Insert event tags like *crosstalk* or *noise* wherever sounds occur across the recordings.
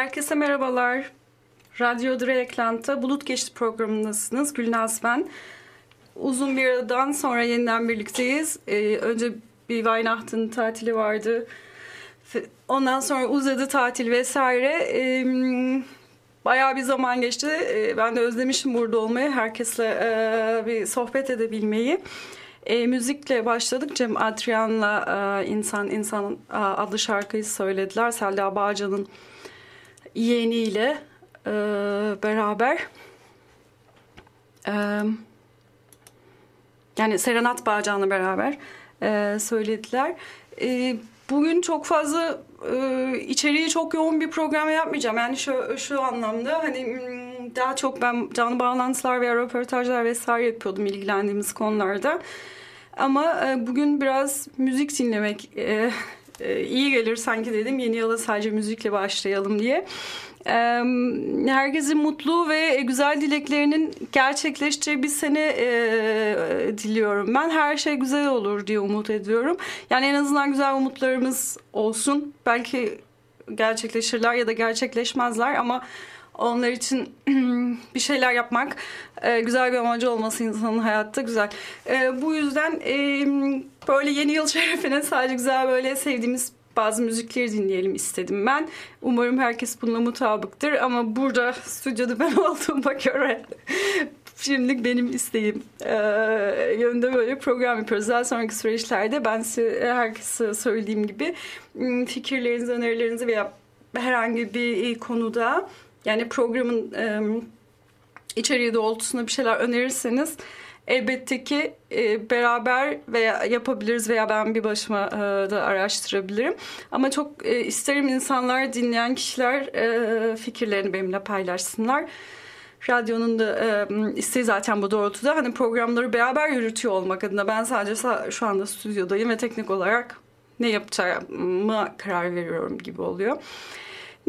Herkese merhabalar. Radyo Dreyeklant'ta Bulut Geçti programındasınız. Gülnaz ben. Uzun bir aradan sonra yeniden birlikteyiz. Ee, önce bir Weihnachten tatili vardı. Ondan sonra uzadı tatil vesaire. Ee, bayağı bir zaman geçti. Ee, ben de özlemişim burada olmayı. Herkesle e, bir sohbet edebilmeyi. E, müzikle başladık. Cem Adrian'la e, İnsan İnsan e, adlı şarkıyı söylediler. Selda Bağcan'ın yeğeniyle e, beraber. E, yani Serenat Bağcan'la beraber e, söylediler. E, bugün çok fazla e, içeriği çok yoğun bir program yapmayacağım. Yani şu, şu anlamda hani daha çok ben canlı bağlantılar veya röportajlar vesaire yapıyordum ilgilendiğimiz konularda. Ama e, bugün biraz müzik dinlemek e, e, iyi gelir sanki dedim. Yeni yıla sadece müzikle başlayalım diye. Herkesin mutlu ve güzel dileklerinin gerçekleşeceği bir sene e, diliyorum. Ben her şey güzel olur diye umut ediyorum. Yani en azından güzel umutlarımız olsun. Belki gerçekleşirler ya da gerçekleşmezler ama onlar için *clears throat* bir şeyler yapmak, e, güzel bir amacı olması insanın hayatta güzel. E, bu yüzden e, böyle yeni yıl *laughs* şerefine sadece güzel böyle sevdiğimiz bazı müzikleri dinleyelim istedim ben. Umarım herkes bununla mutabıktır ama burada stüdyoda ben *laughs* olduğuma göre *laughs* şimdilik benim isteğim e, yönde böyle program yapıyoruz. Daha sonraki süreçlerde ben size herkese söylediğim gibi fikirlerinizi, önerilerinizi veya herhangi bir konuda yani programın e, içeriği doğrultusunda bir şeyler önerirseniz elbette ki e, beraber veya yapabiliriz veya ben bir başıma e, da araştırabilirim. Ama çok e, isterim insanlar, dinleyen kişiler e, fikirlerini benimle paylaşsınlar. Radyonun da e, isteği zaten bu doğrultuda. Hani programları beraber yürütüyor olmak adına ben sadece şu anda stüdyodayım ve teknik olarak ne yapacağıma karar veriyorum gibi oluyor.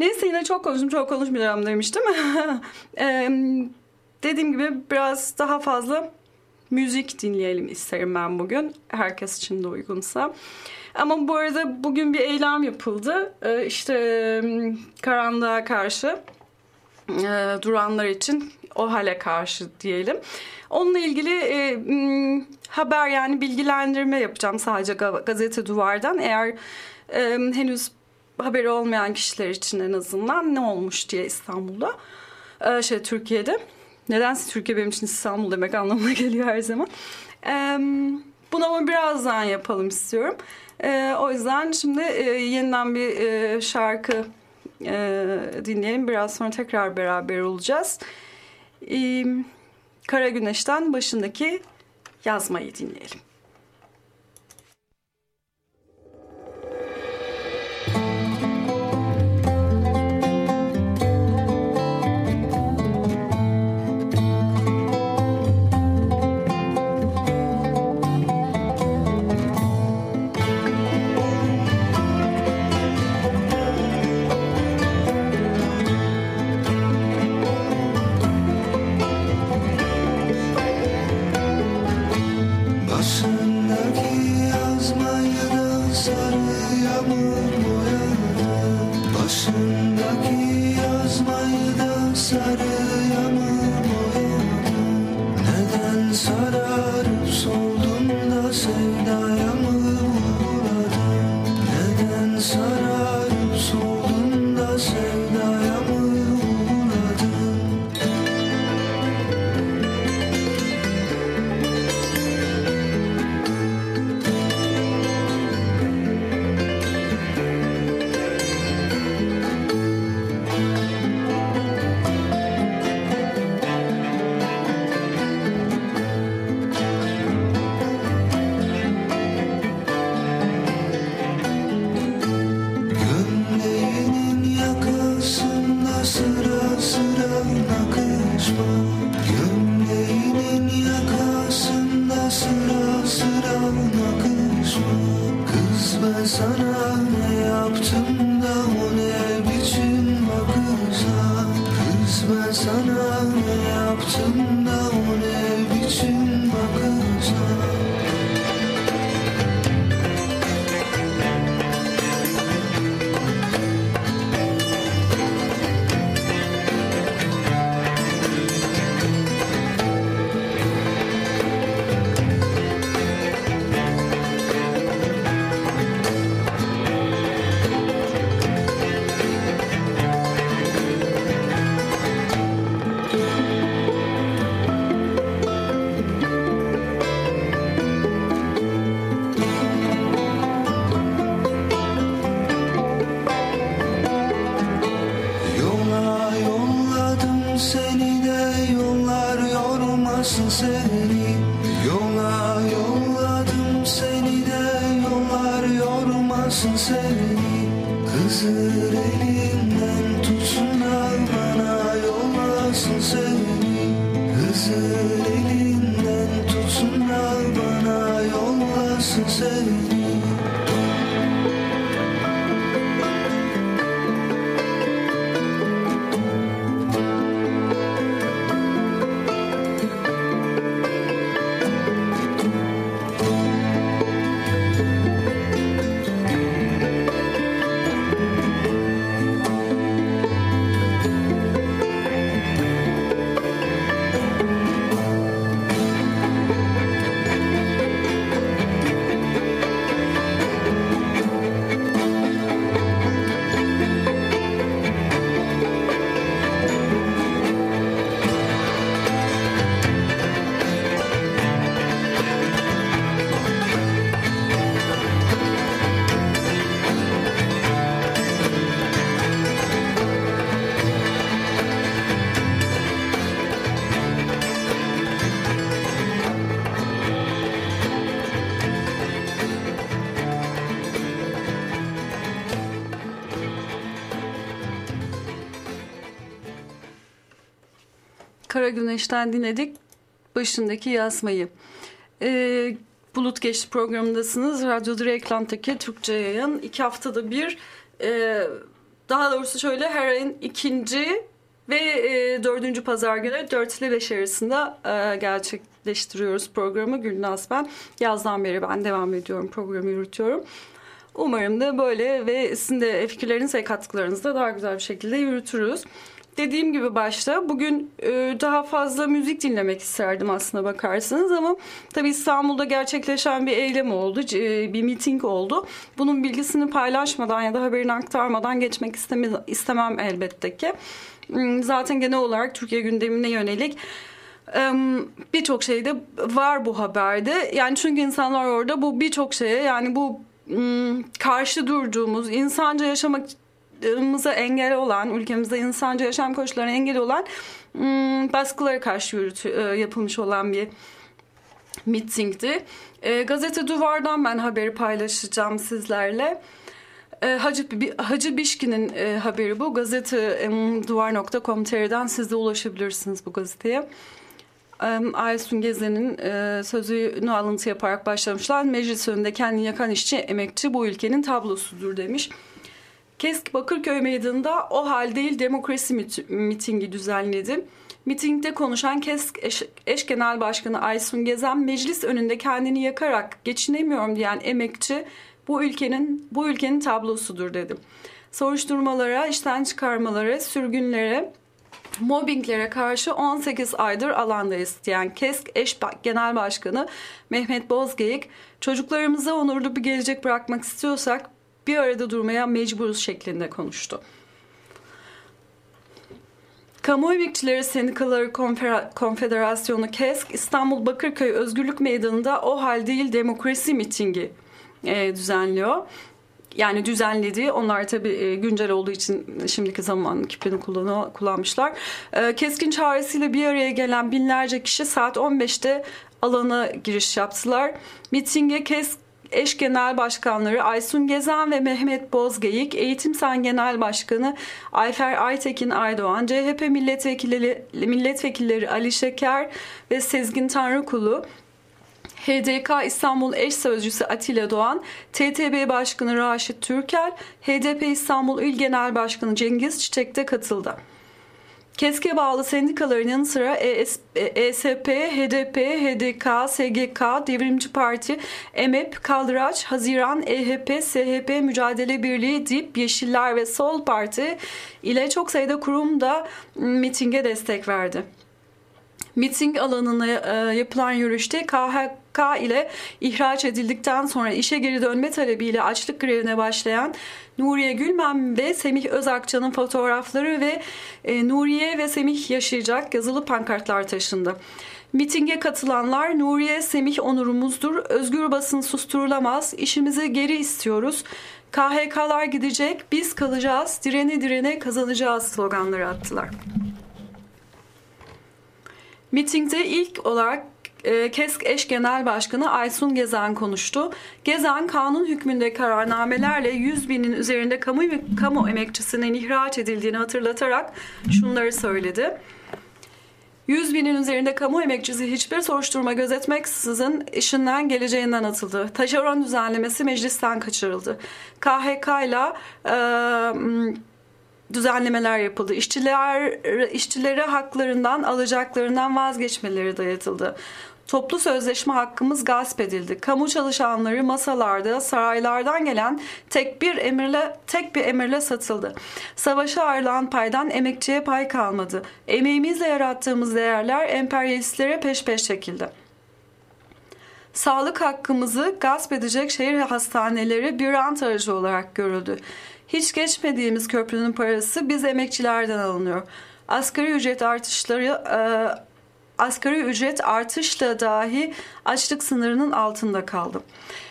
Neyse yine çok konuştum çok konuşmayacağım demiştim. *laughs* ee, dediğim gibi biraz daha fazla müzik dinleyelim isterim ben bugün. Herkes için de uygunsa. Ama bu arada bugün bir eylem yapıldı. Ee, işte karanlığa karşı e, duranlar için o hale karşı diyelim. Onunla ilgili e, haber yani bilgilendirme yapacağım sadece gazete duvardan. Eğer e, henüz haberi olmayan kişiler için en azından ne olmuş diye İstanbul'da, e, şey Türkiye'de. Nedense Türkiye benim için İstanbul demek anlamına *laughs* geliyor her zaman. E, bunu ama birazdan yapalım istiyorum. E, o yüzden şimdi e, yeniden bir e, şarkı e, dinleyelim. Biraz sonra tekrar beraber olacağız. E, Kara Güneş'ten başındaki yazmayı dinleyelim. Güneş'ten dinledik başındaki yazmayı. Ee, Bulut Geçti programındasınız. Radyo Direklant'taki Türkçe yayın. iki haftada bir e, daha doğrusu şöyle her ayın ikinci ve e, dördüncü pazar günü 4 ile 5 arasında e, gerçekleştiriyoruz programı. Gülnaz ben. Yazdan beri ben devam ediyorum programı yürütüyorum. Umarım da böyle ve sizin de fikirleriniz ve katkılarınızı daha güzel bir şekilde yürütürüz. Dediğim gibi başta bugün e, daha fazla müzik dinlemek isterdim aslına bakarsanız ama tabii İstanbul'da gerçekleşen bir eylem oldu, e, bir miting oldu. Bunun bilgisini paylaşmadan ya da haberini aktarmadan geçmek istemem elbette ki. Hmm, zaten genel olarak Türkiye gündemine yönelik birçok şeyde var bu haberde. Yani çünkü insanlar orada bu birçok şeye yani bu hmm, karşı durduğumuz, insanca yaşamamıza engel olan, ülkemizde insanca yaşam koşullarına engel olan hmm, baskılara karşı yürütü, e, yapılmış olan bir mitingdi. E, gazete Duvar'dan ben haberi paylaşacağım sizlerle. E, Hacı, Hacı Bişkin'in haberi bu. Gazete e, duvar.com.tr'den siz de ulaşabilirsiniz bu gazeteye. Aysun Gezen'in e, sözünü alıntı yaparak başlamışlar. Meclis önünde kendini yakan işçi, emekçi bu ülkenin tablosudur demiş. Kesk Bakırköy Meydanı'nda o hal değil demokrasi mit mitingi düzenledi. Mitingde konuşan KESK eş, eş genel başkanı Aysun Gezen meclis önünde kendini yakarak geçinemiyorum diyen emekçi bu ülkenin bu ülkenin tablosudur dedim. Soruşturmalara, işten çıkarmalara, sürgünlere, mobbinglere karşı 18 aydır alandayız diyen KESK eş genel başkanı Mehmet Bozgeyik, çocuklarımıza onurlu bir gelecek bırakmak istiyorsak bir arada durmaya mecburuz şeklinde konuştu. Kamu Emekçileri Sendikaları Konfederasyonu KESK İstanbul Bakırköy Özgürlük Meydanı'nda o hal değil demokrasi mitingi e, düzenliyor. Yani düzenlediği onlar tabii e, güncel olduğu için şimdiki zaman kipini kullanmışlar. E, keskin çağrısıyla bir araya gelen binlerce kişi saat 15'te alana giriş yaptılar. Mitinge kes eş genel başkanları Aysun Gezen ve Mehmet Bozgeyik, Eğitim Sen Genel Başkanı Ayfer Aytekin Aydoğan, CHP milletvekilleri, milletvekilleri Ali Şeker ve Sezgin Tanrıkulu, HDK İstanbul eş sözcüsü Atilla Doğan, TTB Başkanı Raşit Türkel, HDP İstanbul İl Genel Başkanı Cengiz Çiçek de katıldı. KESK'e bağlı sendikaların yanı sıra ES, ESP, HDP, HDK, SGK, Devrimci Parti, EMEP, Kaldıraç, Haziran, EHP, SHP, Mücadele Birliği, DİP, Yeşiller ve Sol Parti ile çok sayıda kurum da mitinge destek verdi. Miting alanına e, yapılan yürüyüşte KHK ile ihraç edildikten sonra işe geri dönme talebiyle açlık grevine başlayan Nuriye Gülmen ve Semih Özakça'nın fotoğrafları ve e, Nuriye ve Semih yaşayacak yazılı pankartlar taşındı. Mitinge katılanlar Nuriye Semih onurumuzdur, özgür basın susturulamaz, işimizi geri istiyoruz, KHK'lar gidecek, biz kalacağız, direne direne kazanacağız sloganları attılar. Mitingde ilk olarak e, KESK eş genel başkanı Aysun Gezen konuştu. Gezen kanun hükmünde kararnamelerle 100 binin üzerinde kamu, kamu emekçisinin ihraç edildiğini hatırlatarak şunları söyledi. 100 binin üzerinde kamu emekçisi hiçbir soruşturma gözetmeksizin işinden geleceğinden atıldı. Taşeron düzenlemesi meclisten kaçırıldı. KHK ile e, düzenlemeler yapıldı. İşçiler işçilere haklarından, alacaklarından vazgeçmeleri dayatıldı. Toplu sözleşme hakkımız gasp edildi. Kamu çalışanları masalarda saraylardan gelen tek bir emirle tek bir emirle satıldı. Savaşa ayrılan paydan emekçiye pay kalmadı. Emeğimizle yarattığımız değerler emperyalistlere peş peş çekildi. Sağlık hakkımızı gasp edecek şehir hastaneleri bir rant aracı olarak görüldü. Hiç geçmediğimiz köprünün parası biz emekçilerden alınıyor. Asgari ücret artışları e, asgari ücret artışla dahi açlık sınırının altında kaldı.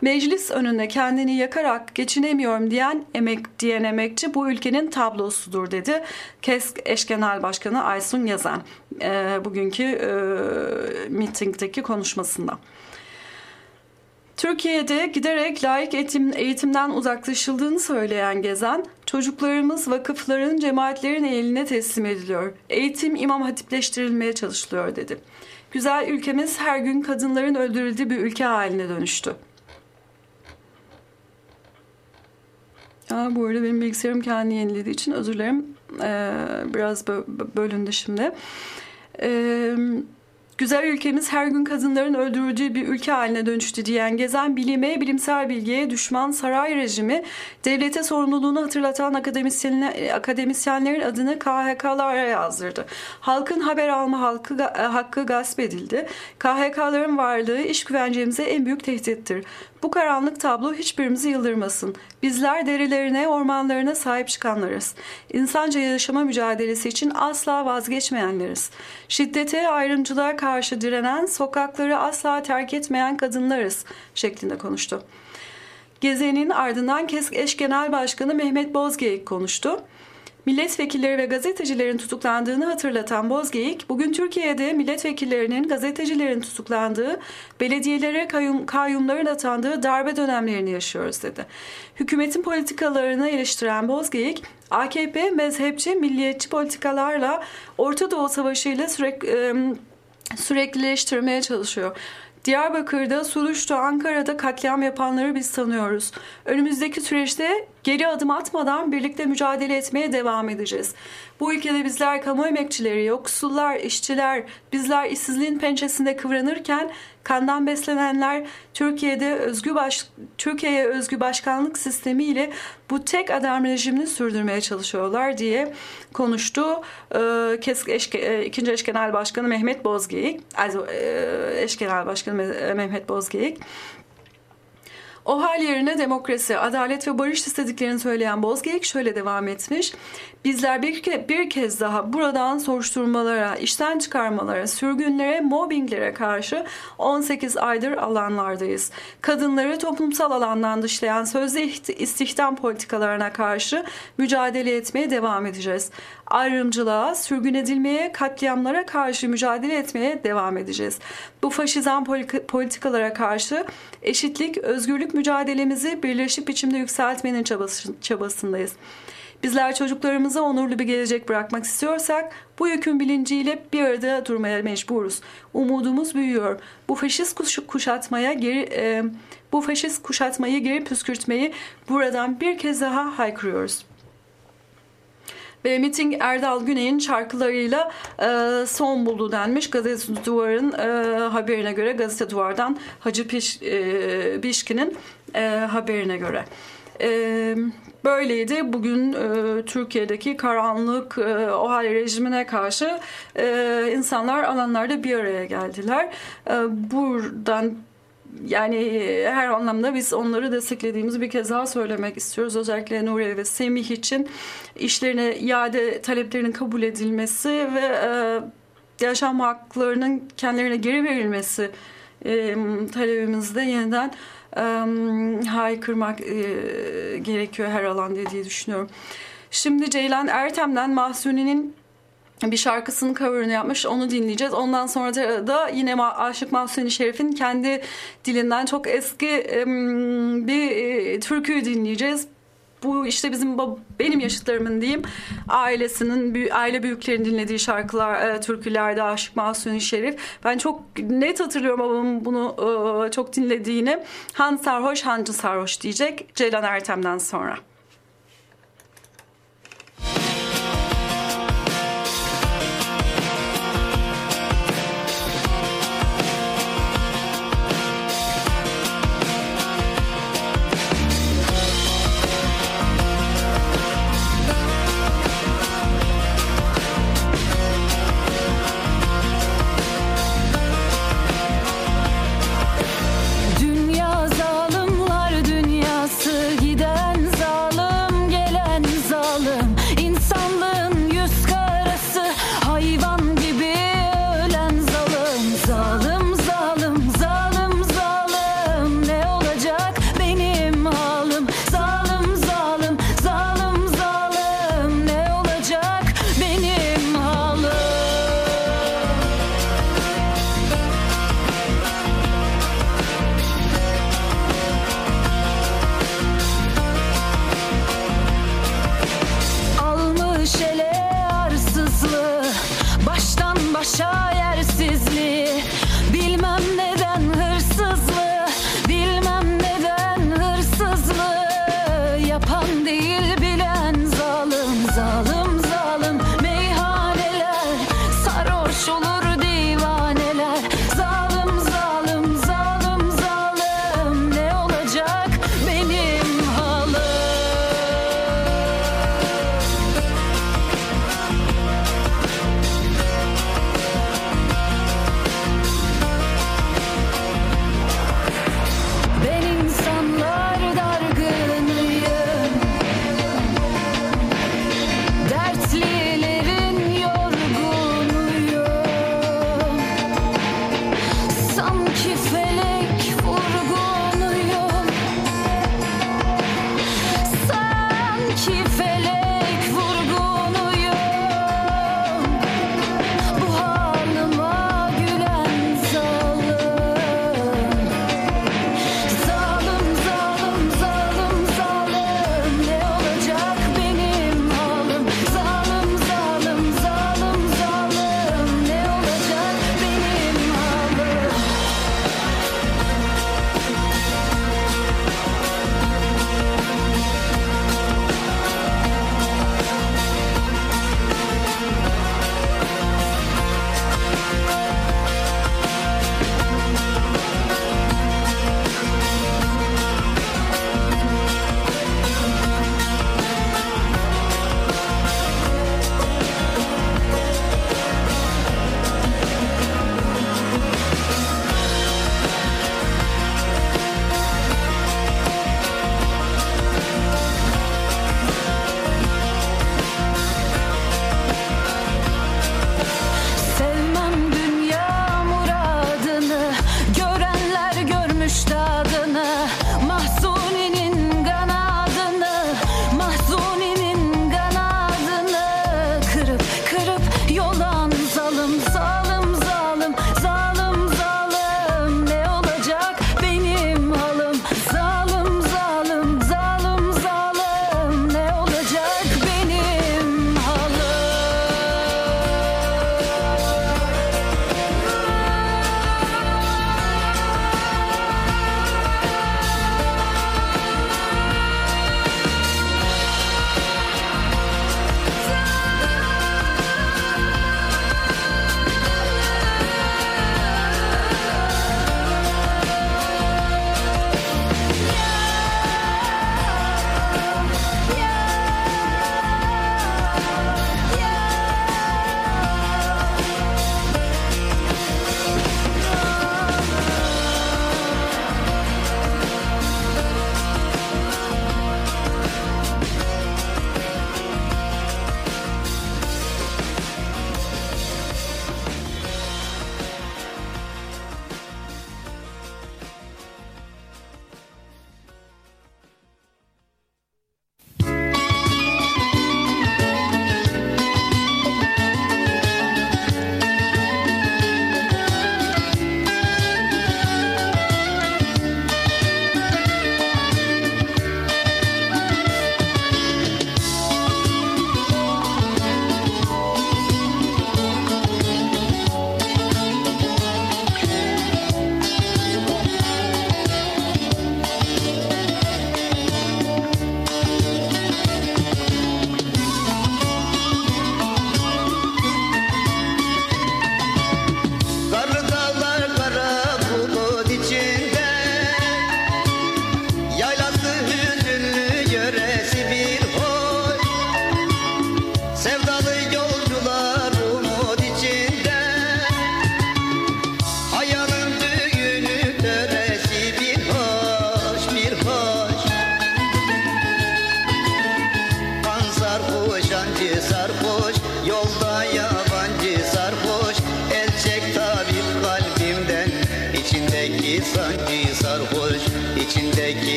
Meclis önünde kendini yakarak geçinemiyorum diyen emek diyen emekçi bu ülkenin tablosudur dedi. KESK eş genel başkanı Aysun Yazan e, bugünkü e, mitingdeki konuşmasında. Türkiye'de giderek layık eğitim, eğitimden uzaklaşıldığını söyleyen Gezen, çocuklarımız vakıfların, cemaatlerin eline teslim ediliyor. Eğitim imam hatipleştirilmeye çalışılıyor dedi. Güzel ülkemiz her gün kadınların öldürüldüğü bir ülke haline dönüştü. Aa, bu arada benim bilgisayarım kendini yenilediği için özür dilerim. Ee, biraz bölündü şimdi. Ee, Güzel ülkemiz her gün kadınların öldürüldüğü bir ülke haline dönüştü diyen Gezen bilime, bilimsel bilgiye düşman saray rejimi devlete sorumluluğunu hatırlatan akademisyenler, akademisyenlerin adını KHK'lara yazdırdı. Halkın haber alma halkı, hakkı gasp edildi. KHK'ların varlığı iş güvencemize en büyük tehdittir. Bu karanlık tablo hiçbirimizi yıldırmasın. Bizler derilerine, ormanlarına sahip çıkanlarız. İnsanca yaşama mücadelesi için asla vazgeçmeyenleriz. Şiddete, ayrımcılığa karşı direnen, sokakları asla terk etmeyen kadınlarız şeklinde konuştu. Gezenin ardından KESK eş genel başkanı Mehmet Bozgeyik konuştu. Milletvekilleri ve gazetecilerin tutuklandığını hatırlatan Bozgeyik, bugün Türkiye'de milletvekillerinin, gazetecilerin tutuklandığı, belediyelere kayyum, kayyumların atandığı darbe dönemlerini yaşıyoruz dedi. Hükümetin politikalarını eleştiren Bozgeyik, AKP mezhepçi, milliyetçi politikalarla Orta Doğu Savaşı ile sürekli süreklileştirmeye çalışıyor. Diyarbakır'da, Suruç'ta, Ankara'da katliam yapanları biz tanıyoruz. Önümüzdeki süreçte geri adım atmadan birlikte mücadele etmeye devam edeceğiz. Bu ülkede bizler kamu emekçileri, yoksullar, işçiler, bizler işsizliğin pençesinde kıvranırken kandan beslenenler Türkiye'de özgü baş, Türkiye'ye özgü başkanlık sistemiyle bu tek adam rejimini sürdürmeye çalışıyorlar diye konuştu. Ee, Kesk eş, e, ikinci eş genel başkanı Mehmet Bozgeyik, also e, eş genel başkanı Mehmet Bozgeyik. O hal yerine demokrasi, adalet ve barış istediklerini söyleyen Bozgeyik şöyle devam etmiş. Bizler bir, ke bir kez daha buradan soruşturmalara, işten çıkarmalara, sürgünlere, mobbinglere karşı 18 aydır alanlardayız. Kadınları toplumsal alandan dışlayan sözde istihdam politikalarına karşı mücadele etmeye devam edeceğiz. Ayrımcılığa, sürgün edilmeye, katliamlara karşı mücadele etmeye devam edeceğiz. Bu faşizan politikalara karşı eşitlik, özgürlük mücadelemizi birleşip biçimde yükseltmenin çabasındayız. Bizler çocuklarımıza onurlu bir gelecek bırakmak istiyorsak bu yükün bilinciyle bir arada durmaya mecburuz. Umudumuz büyüyor. Bu faşist kuşatmaya geri e, bu faşist kuşatmayı geri püskürtmeyi buradan bir kez daha haykırıyoruz. Ve miting Erdal Güney'in şarkılarıyla e, son buldu denmiş. Gazete Duvar'ın e, haberine göre Gazete Duvar'dan Hacı Piş, e, Bişki'nin e, haberine göre. E, böyleydi. Bugün e, Türkiye'deki karanlık e, OHAL rejimine karşı e, insanlar alanlarda bir araya geldiler. E, buradan yani her anlamda biz onları desteklediğimizi bir kez daha söylemek istiyoruz. Özellikle Nuriye ve Semih için işlerine iade taleplerinin kabul edilmesi ve e, yaşam haklarının kendilerine geri verilmesi e, talebimizde yeniden haykırmak e, gerekiyor her alanda diye düşünüyorum. Şimdi Ceylan Ertem'den Mahsuni'nin bir şarkısının cover'ını yapmış. Onu dinleyeceğiz. Ondan sonra da yine Aşık Mahsuni Şerif'in kendi dilinden çok eski bir e, türküyü dinleyeceğiz. Bu işte bizim benim yaşıtlarımın diyeyim ailesinin aile büyüklerinin dinlediği şarkılar e, türkülerde Aşık Mahsuni Şerif. Ben çok net hatırlıyorum babamın bunu e, çok dinlediğini. Han sarhoş hancı sarhoş diyecek Ceylan Ertem'den sonra.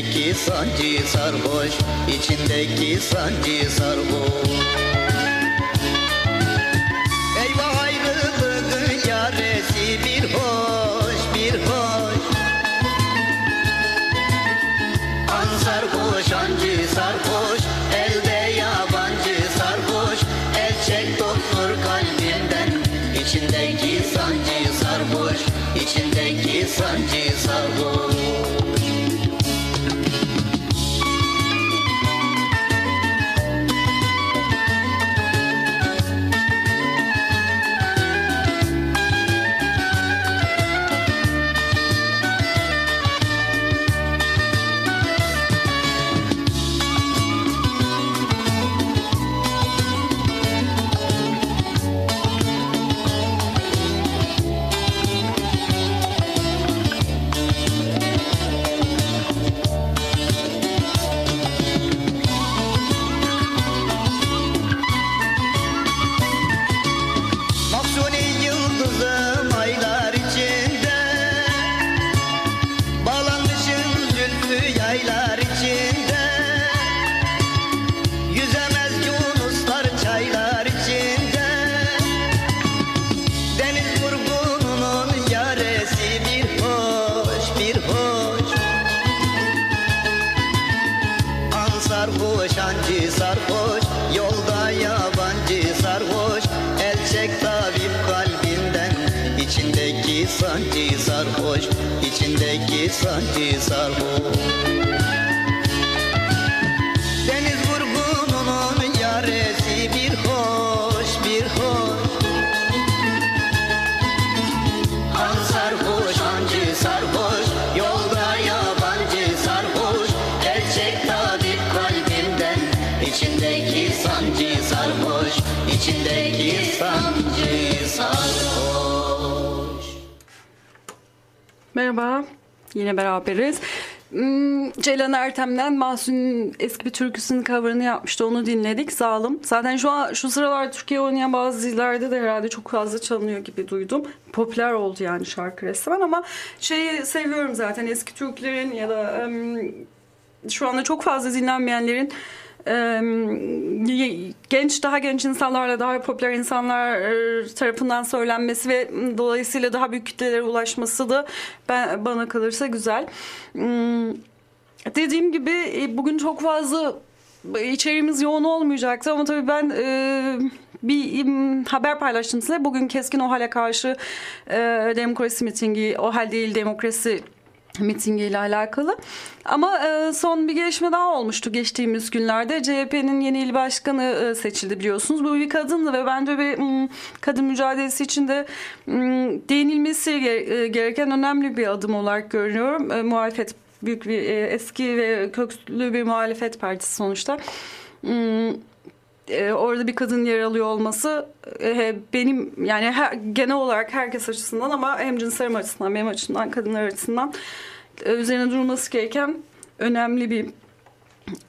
İçindeki sancı sarhoş İçindeki sancı sarhoş sarhoş ancı sarhoş Yolda yabancı sarhoş. El çek tabip kalbinden İçindeki sancı sarhoş. İçindeki sancı sarhoş Merhaba, yine beraberiz. Hmm, Ceylan Ertem'den Mahsun'un eski bir türküsünün cover'ını yapmıştı. Onu dinledik. Zalim. Zaten şu an şu sıralar Türkiye oynayan bazı dizilerde de herhalde çok fazla çalınıyor gibi duydum. Popüler oldu yani şarkı resmen ama şeyi seviyorum zaten eski Türklerin ya da em, şu anda çok fazla dinlenmeyenlerin genç daha genç insanlarla daha popüler insanlar tarafından söylenmesi ve dolayısıyla daha büyük kitlelere ulaşması da ben bana kalırsa güzel. Dediğim gibi e, bugün çok fazla içeriğimiz yoğun olmayacaktı ama tabii ben e, bir im, haber paylaştım size. Bugün Keskin OHAL'e karşı e, demokrasi mitingi, OHAL değil demokrasi mitingiyle alakalı. Ama e, son bir gelişme daha olmuştu geçtiğimiz günlerde. CHP'nin yeni il başkanı e, seçildi biliyorsunuz. Bu bir kadındı ve bence bir m, kadın mücadelesi içinde m, değinilmesi e, gereken önemli bir adım olarak görüyorum. E, muhalefet büyük bir eski ve köklü bir muhalefet partisi sonuçta. M, e, orada bir kadın yer alıyor olması e, benim yani her, genel olarak herkes açısından ama hem cinslerim açısından benim açımdan kadınlar açısından e, üzerine durulması gereken önemli bir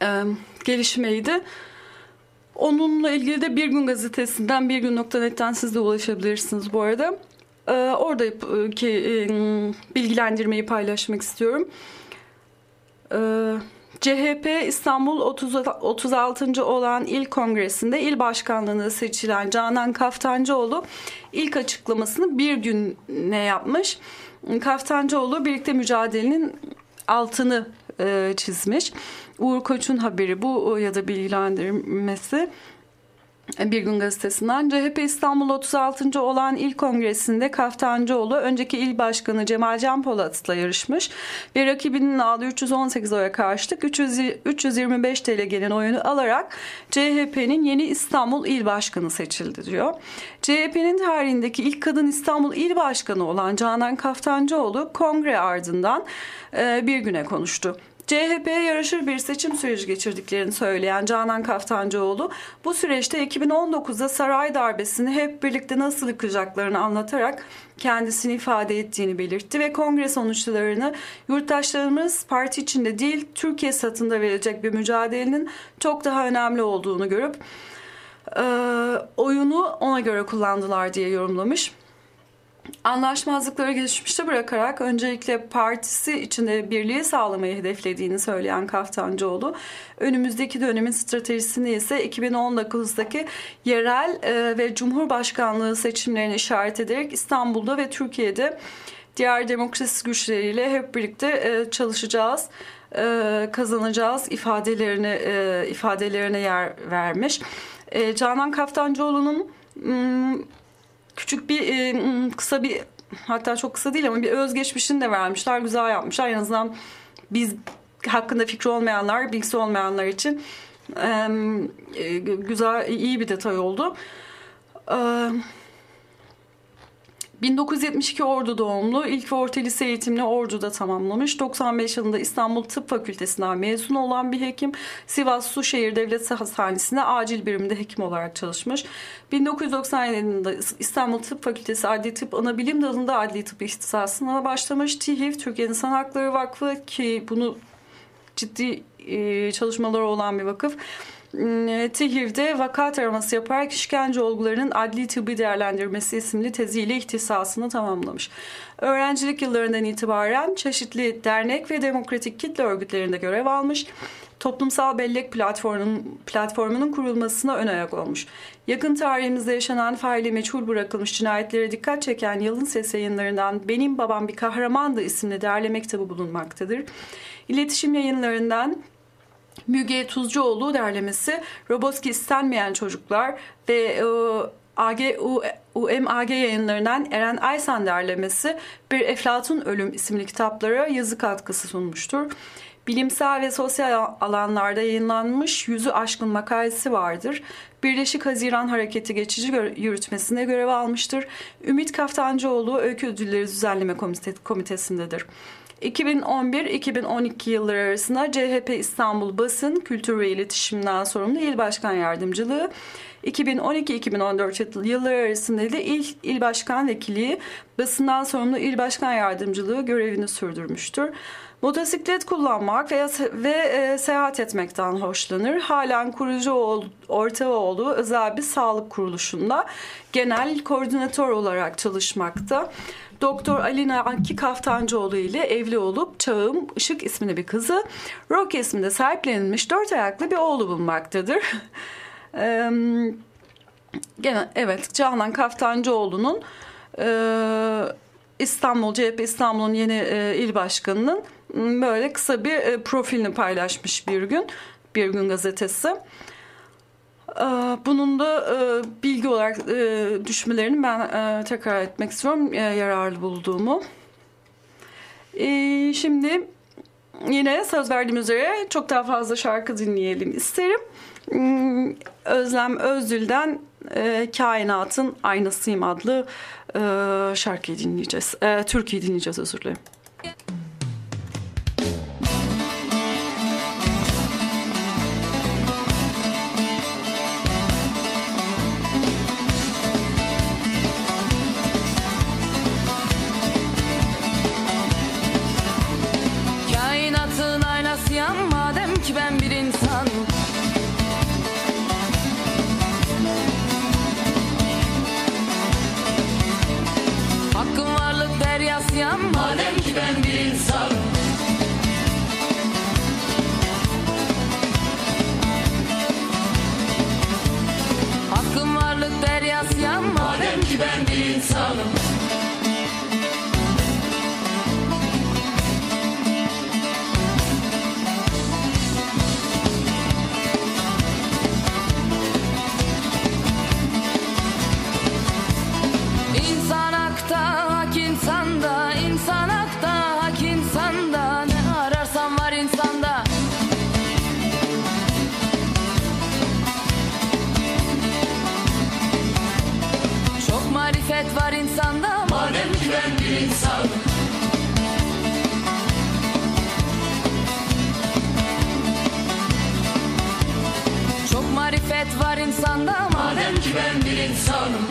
e, gelişmeydi. Onunla ilgili de Bir Gün Gazetesi'nden Bir Gün.net'ten siz de ulaşabilirsiniz bu arada. E, oradaki e, bilgilendirmeyi paylaşmak istiyorum. Evet CHP İstanbul 30, 36. olan il kongresinde il başkanlığına seçilen Canan Kaftancıoğlu ilk açıklamasını bir güne yapmış. Kaftancıoğlu birlikte mücadelenin altını e, çizmiş. Uğur Koç'un haberi bu ya da bilgilendirmesi. Bir Gün Gazetesi'nden CHP İstanbul 36. olan il kongresinde Kaftancıoğlu önceki il başkanı Cemal Can Polat'la yarışmış ve rakibinin aldığı 318 oya karşılık 300, 325 TL gelen oyunu alarak CHP'nin yeni İstanbul il başkanı seçildi diyor. CHP'nin tarihindeki ilk kadın İstanbul il başkanı olan Canan Kaftancıoğlu kongre ardından bir güne konuştu. CHP'ye yaraşır bir seçim süreci geçirdiklerini söyleyen Canan Kaftancıoğlu bu süreçte 2019'da saray darbesini hep birlikte nasıl yıkacaklarını anlatarak kendisini ifade ettiğini belirtti ve kongre sonuçlarını yurttaşlarımız parti içinde değil Türkiye satında verecek bir mücadelenin çok daha önemli olduğunu görüp e, oyunu ona göre kullandılar diye yorumlamış anlaşmazlıkları geçmişte bırakarak öncelikle partisi içinde birliği sağlamayı hedeflediğini söyleyen Kaftancıoğlu, önümüzdeki dönemin stratejisini ise 2019'daki yerel e, ve cumhurbaşkanlığı seçimlerini işaret ederek İstanbul'da ve Türkiye'de diğer demokrasi güçleriyle hep birlikte e, çalışacağız e, kazanacağız ifadelerine ifadelerine yer vermiş. Canan Kaftancıoğlu'nun küçük bir e, kısa bir hatta çok kısa değil ama bir özgeçmişini de vermişler. Güzel yapmışlar. En azından biz hakkında fikri olmayanlar, bilgisi olmayanlar için e, güzel, iyi bir detay oldu. E, 1972 Ordu doğumlu, ilk ve orta lise eğitimini Ordu'da tamamlamış. 95 yılında İstanbul Tıp Fakültesinden mezun olan bir hekim. Sivas Suşehir Devlet Hastanesi'nde acil birimde hekim olarak çalışmış. 1997 yılında İstanbul Tıp Fakültesi Adli Tıp Anabilim Dalı'nda adli tıp ihtisasına başlamış. TİHİV, Türkiye İnsan Hakları Vakfı ki bunu ciddi çalışmaları olan bir vakıf TİHİV'de vaka taraması yaparak işkence olgularının adli tıbbi değerlendirmesi isimli teziyle ihtisasını tamamlamış. Öğrencilik yıllarından itibaren çeşitli dernek ve demokratik kitle örgütlerinde görev almış toplumsal bellek platformunun, platformunun kurulmasına ön ayak olmuş. Yakın tarihimizde yaşanan faili meçhul bırakılmış cinayetlere dikkat çeken Yalın Ses yayınlarından Benim Babam Bir Kahramandı isimli derleme kitabı bulunmaktadır. İletişim yayınlarından Müge Tuzcuoğlu derlemesi Roboski istenmeyen çocuklar ve e, AG, UMAG yayınlarından Eren Aysan derlemesi Bir Eflatun Ölüm isimli kitaplara yazı katkısı sunmuştur. Bilimsel ve sosyal alanlarda yayınlanmış yüzü aşkın makalesi vardır. Birleşik Haziran Hareketi geçici yürütmesine görev almıştır. Ümit Kaftancıoğlu Öykü Ödülleri Düzenleme Komitesi'ndedir. 2011-2012 yılları arasında CHP İstanbul Basın, Kültür ve İletişimden sorumlu İl Başkan Yardımcılığı, 2012-2014 yılları arasında da İl, İl Başkan Vekiliği, basından sorumlu İl Başkan Yardımcılığı görevini sürdürmüştür. Motosiklet kullanmak veya ve e, seyahat etmekten hoşlanır. Halen kurucu ol, ortağı özel bir sağlık kuruluşunda genel koordinatör olarak çalışmakta. Doktor Alina Akki Kaftancıoğlu ile evli olup Çağım Işık isminde bir kızı, Rocky isminde sahiplenilmiş dört ayaklı bir oğlu bulunmaktadır. *laughs* Gene evet Canan Kaftancıoğlu'nun e, İstanbul CHP İstanbul'un yeni e, il başkanının böyle kısa bir e, profilini paylaşmış bir gün bir gün gazetesi. Ee, bunun da e, bilgi olarak e, düşmelerini ben e, tekrar etmek istiyorum yararlı bulduğumu. Ee, şimdi yine söz verdiğim üzere çok daha fazla şarkı dinleyelim isterim. Hmm, Özlem Özdül'den Kainatın Aynasıyım adlı şarkıyı dinleyeceğiz. Türkiye dinleyeceğiz özür dilerim. marifet var insanda Madem ki ben bir insanım.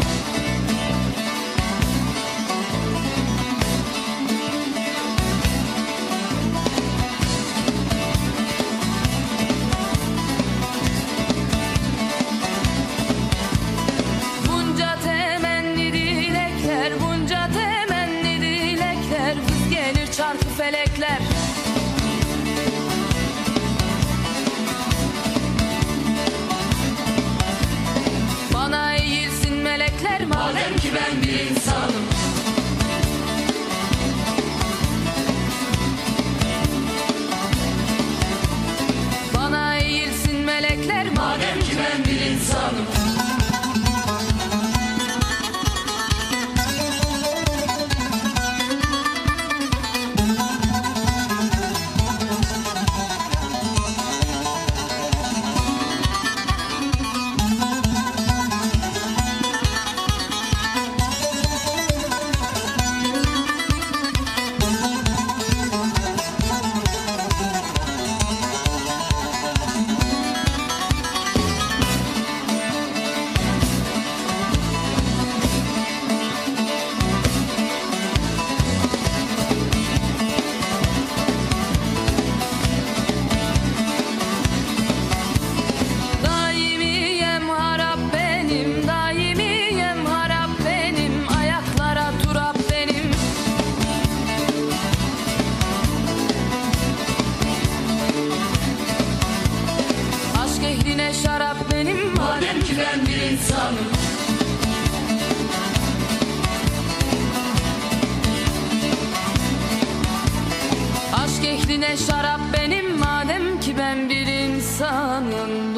ben bir çiren bir insanım. Aşk ehline şarap benim madem ki ben bir insanım.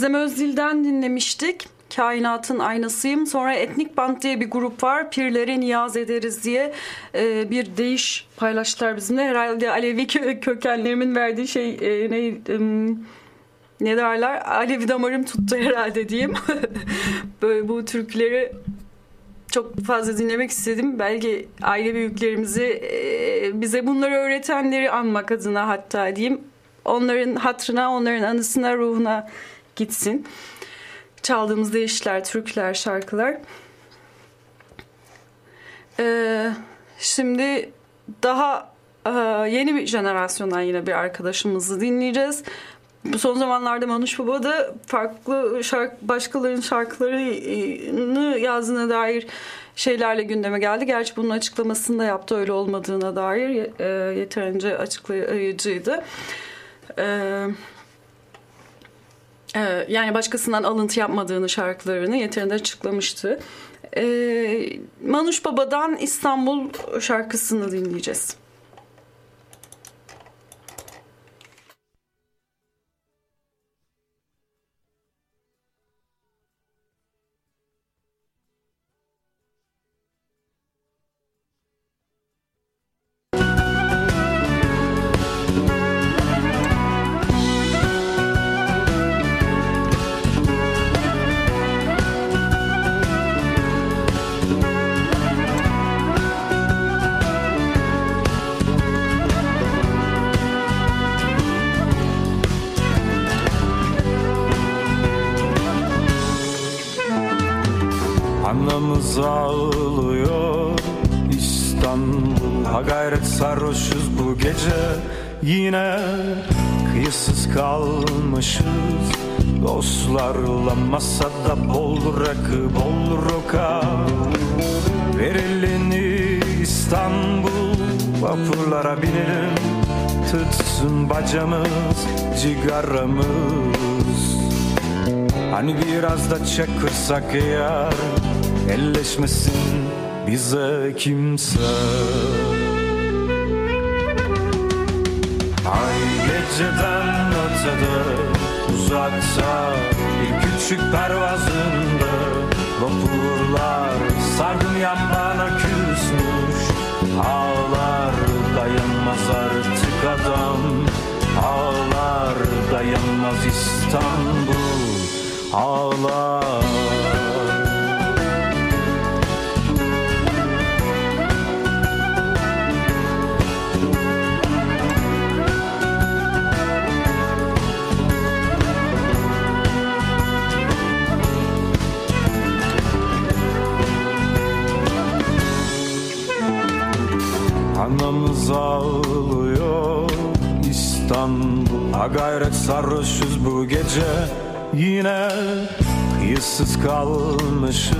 Özlem Özdil'den dinlemiştik. Kainatın aynasıyım. Sonra Etnik Band diye bir grup var. Pirlere niyaz ederiz diye e, bir değiş paylaştılar bizimle. Herhalde Alevi kö- kökenlerimin verdiği şey e, ne, ne derler? Alevi damarım tuttu herhalde diyeyim. *laughs* Böyle bu türküleri çok fazla dinlemek istedim. Belki aile büyüklerimizi e, bize bunları öğretenleri anmak adına hatta diyeyim. Onların hatrına, onların anısına, ruhuna gitsin. Çaldığımız değişler, türküler, şarkılar. Ee, şimdi daha e, yeni bir jenerasyondan yine bir arkadaşımızı dinleyeceğiz. Bu son zamanlarda Manuş Baba da farklı şark, başkalarının şarkılarını yazdığına dair şeylerle gündeme geldi. Gerçi bunun açıklamasını da yaptı öyle olmadığına dair e, yeterince açıklayıcıydı. E, e, yani başkasından alıntı yapmadığını şarkılarını yeterince açıklamıştı. E, Manuş Baba'dan İstanbul şarkısını dinleyeceğiz. Dostlarla masada bol rakı bol roka. Ver elini İstanbul Vapurlara binelim Tutsun bacamız Cigaramız. Hani biraz da çakırsak eğer Elleşmesin bize kimse. Ay geceden ötede uzakta Bir küçük pervazında Vapurlar sardım yan bana küsmüş. Ağlar dayanmaz artık adam Ağlar dayanmaz İstanbul. Ağlar Anamız ağlıyor. İstanbul. Ha gayret sarhoşuz bu gece. Yine kıyısız kalmışız.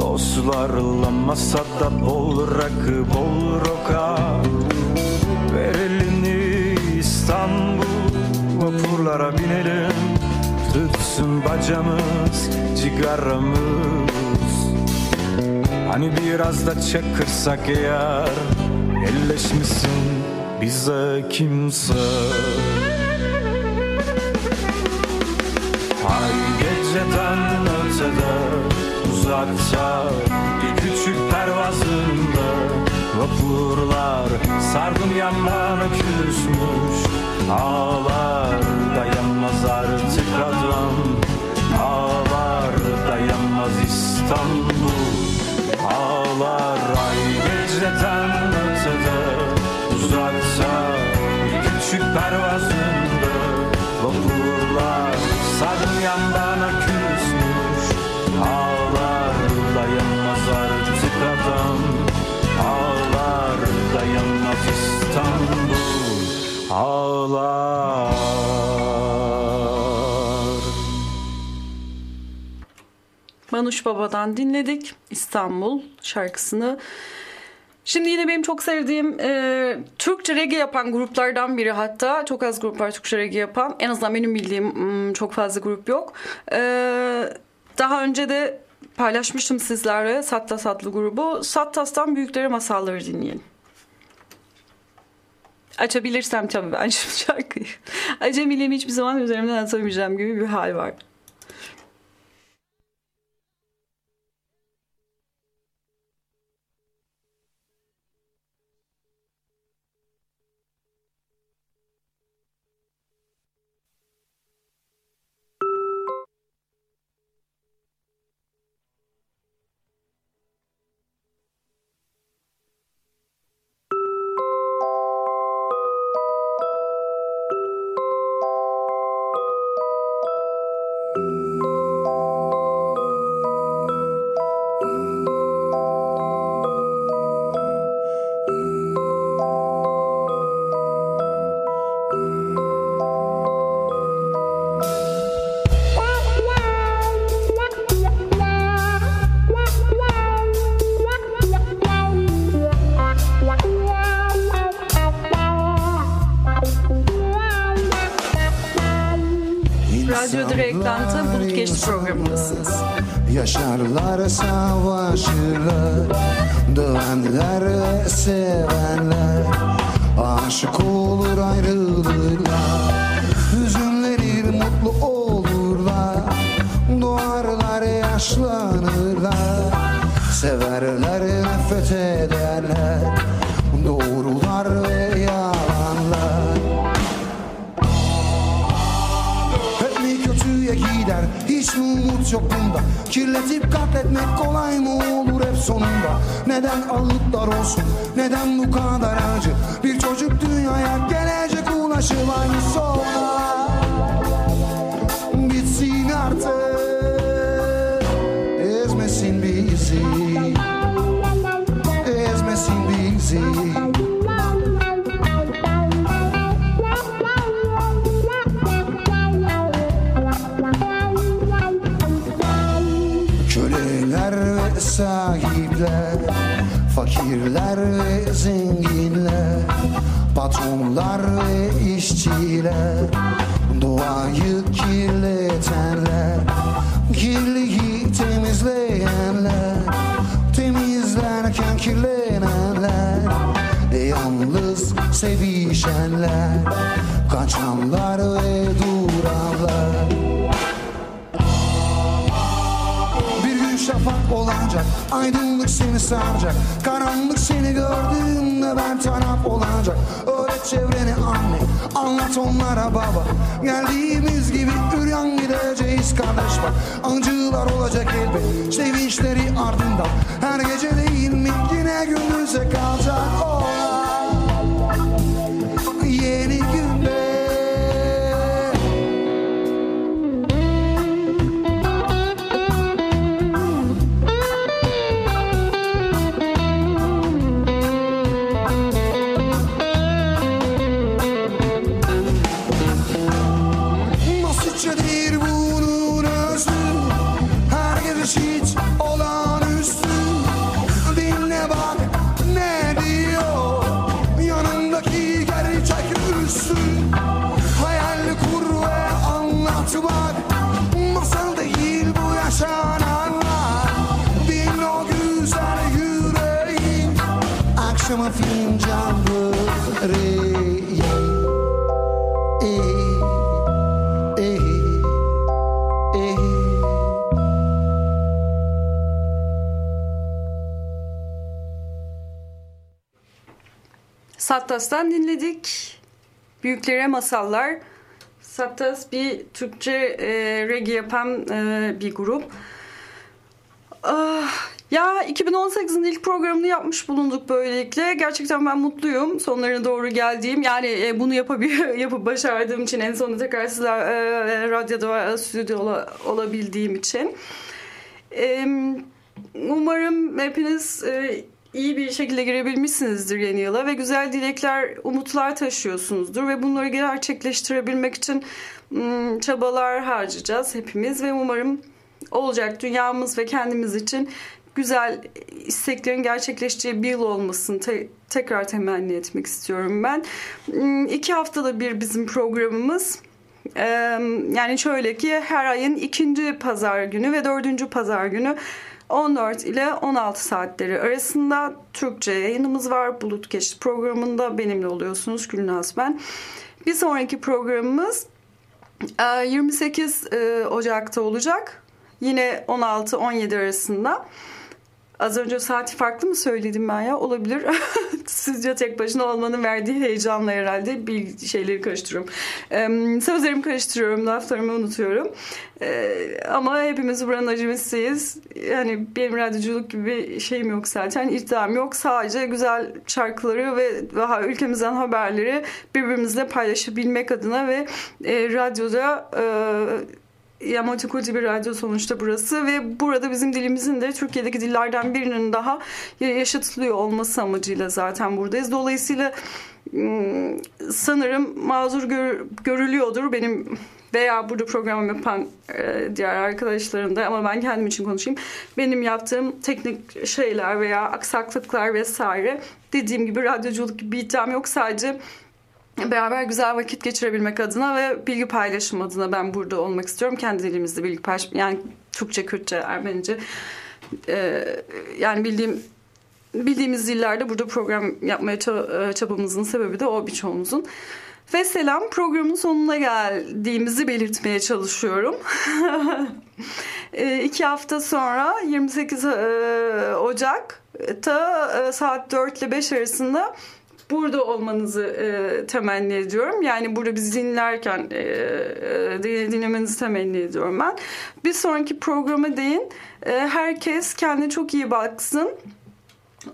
Dostlarla masada bol rakı bol roka Ver elini İstanbul. Vapurlara binelim. Tutsun bacamız Cigaramız. Hani biraz da çakırsak eğer Elleşmesin bize kimse. Ay geceden ötede uzakta Bir küçük pervazında Vapurlar sardım yanlarına küsmüş Ağlar dayanmaz artık adam pervazında Vapurlar sardım yanlarına küsmüş Ağlar dayanmaz artık adam Ağlar dayanmaz İstanbul Ağlar Manuş Baba'dan dinledik İstanbul şarkısını. Şimdi yine benim çok sevdiğim e, Türkçe reggae yapan gruplardan biri hatta. Çok az grup var Türkçe reggae yapan. En azından benim bildiğim çok fazla grup yok. E, daha önce de paylaşmıştım sizlerle Sattas adlı grubu. Sattas'tan Büyükleri Masalları dinleyelim. Açabilirsem tabii ben şu şarkıyı. Acemiliğimi hiçbir zaman üzerimden atamayacağım gibi bir hal var. Geçti programındasınız. Yaşarlar savaşırlar Dövenler ve sevenler. Aşık olur ayrılırlar Hüzünlenir mutlu olurlar. Doğarlar yaşlanırlar Severler Hiç mi umut yok bunda? Kirletip katletmek kolay mı olur hep sonunda? Neden ağıtlar olsun? Neden bu kadar acı? Bir çocuk dünyaya gelecek ulaşım aynı sonra Bitsin artık. Ezmesin bizi. Ezmesin bizi sahipler Fakirler ve zenginler Patronlar ve işçiler Doğayı kirletenler Kirliyi temizleyenler Temizlerken kirlenenler Yalnız sevişenler Kaçanlar ve duranlar şafak olacak Aydınlık seni saracak Karanlık seni gördüğünde ben taraf olacak. Öğret çevreni anne Anlat onlara baba. Geldiğimiz gibi üryan gideceğiz kardeş bak. Acılar olacak elbet Sevinçleri ardından. Her gece değil mi? Yine gündüze kalacak. Olay Sattas'tan dinledik. Büyüklere masallar. Sattas bir Türkçe e, reggae yapan e, bir grup. Ah, ya 2018'in ilk programını yapmış bulunduk böylelikle. Gerçekten ben mutluyum. Sonlarına doğru geldiğim. Yani e, bunu yapabil *laughs* yapıp başardığım için en sonunda tekrar sizler e, radyoda ve stüdyoda ola- olabildiğim için. E, umarım hepiniz e, iyi bir şekilde girebilmişsinizdir yeni yıla ve güzel dilekler, umutlar taşıyorsunuzdur ve bunları gerçekleştirebilmek için mm, çabalar harcayacağız hepimiz ve umarım olacak dünyamız ve kendimiz için güzel isteklerin gerçekleşeceği bir yıl olmasını te- tekrar temenni etmek istiyorum ben. Mm, İki haftada bir bizim programımız. Yani şöyle ki her ayın ikinci pazar günü ve dördüncü pazar günü 14 ile 16 saatleri arasında Türkçe yayınımız var. Bulut Geçti programında benimle oluyorsunuz Gülnaz ben. Bir sonraki programımız e, 28 e, Ocak'ta olacak. Yine 16-17 arasında. Az önce saati farklı mı söyledim ben ya? Olabilir. *laughs* Sizce tek başına olmanın verdiği heyecanla herhalde bir şeyleri karıştırıyorum. Ee, sözlerimi karıştırıyorum, laflarımı unutuyorum. Ee, ama hepimiz buranın acemisiyiz. Yani benim radyoculuk gibi bir şeyim yok zaten. İddiam yok. Sadece güzel şarkıları ve daha ülkemizden haberleri birbirimizle paylaşabilmek adına ve e, radyoda... E, ya multikulti bir radyo sonuçta burası ve burada bizim dilimizin de Türkiye'deki dillerden birinin daha yaşatılıyor olması amacıyla zaten buradayız. Dolayısıyla ım, sanırım mazur gör, görülüyordur benim veya burada program yapan e, diğer arkadaşlarım da ama ben kendim için konuşayım. Benim yaptığım teknik şeyler veya aksaklıklar vesaire dediğim gibi radyoculuk gibi bir iddiam yok sadece beraber güzel vakit geçirebilmek adına ve bilgi paylaşım adına ben burada olmak istiyorum. Kendi dilimizde bilgi paylaşım yani Türkçe, Kürtçe, Ermenice e, yani bildiğim bildiğimiz dillerde burada program yapmaya çabamızın sebebi de o birçoğumuzun. Ve selam programın sonuna geldiğimizi belirtmeye çalışıyorum. *laughs* e, iki hafta sonra 28 e, Ocak'ta e, saat 4 ile 5 arasında burada olmanızı e, temenni ediyorum. Yani burada bizi dinlerken e, e, dinlemenizi temenni ediyorum ben. Bir sonraki programa değin. E, herkes kendine çok iyi baksın.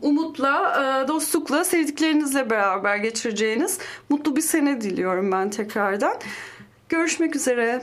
Umutla, e, dostlukla, sevdiklerinizle beraber geçireceğiniz mutlu bir sene diliyorum ben tekrardan. Görüşmek üzere.